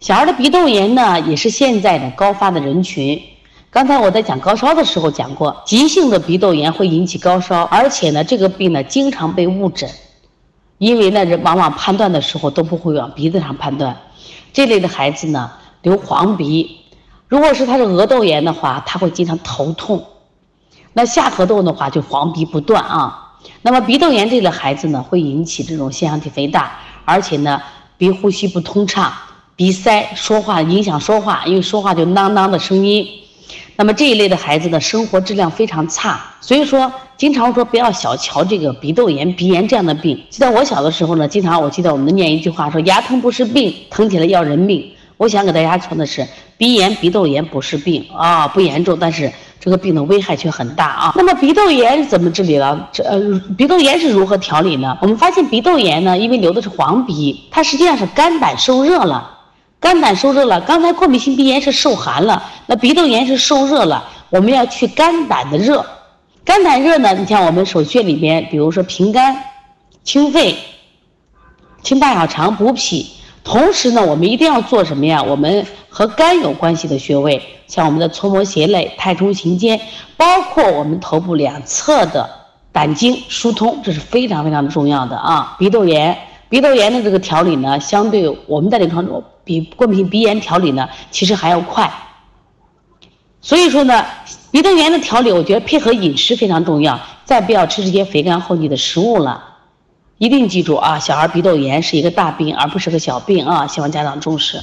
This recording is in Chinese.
小儿的鼻窦炎呢，也是现在的高发的人群。刚才我在讲高烧的时候讲过，急性的鼻窦炎会引起高烧，而且呢，这个病呢经常被误诊，因为呢人往往判断的时候都不会往鼻子上判断。这类的孩子呢流黄鼻，如果是他是额窦炎的话，他会经常头痛；那下颌窦的话就黄鼻不断啊。那么鼻窦炎这类孩子呢，会引起这种腺样体肥大，而且呢鼻呼吸不通畅。鼻塞，说话影响说话，因为说话就囔囔的声音。那么这一类的孩子的生活质量非常差，所以说经常说不要小瞧这个鼻窦炎、鼻炎这样的病。记得我小的时候呢，经常我记得我们念一句话说：“牙疼不是病，疼起来要人命。”我想给大家说的是，鼻炎、鼻窦炎不是病啊，不严重，但是这个病的危害却很大啊。那么鼻窦炎怎么治理了？这呃，鼻窦炎是如何调理呢？我们发现鼻窦炎呢，因为流的是黄鼻，它实际上是肝胆受热了。肝胆受热了，刚才过敏性鼻炎是受寒了，那鼻窦炎是受热了。我们要去肝胆的热，肝胆热呢？你像我们手穴里边，比如说平肝、清肺、清大小肠、补脾。同时呢，我们一定要做什么呀？我们和肝有关系的穴位，像我们的搓摩胁肋、太冲、行间，包括我们头部两侧的胆经疏通，这是非常非常的重要的啊。鼻窦炎，鼻窦炎的这个调理呢，相对我们在临床中。比过敏性鼻炎调理呢，其实还要快。所以说呢，鼻窦炎的调理，我觉得配合饮食非常重要，再不要吃这些肥甘厚腻的食物了。一定记住啊，小孩鼻窦炎是一个大病，而不是个小病啊，希望家长重视。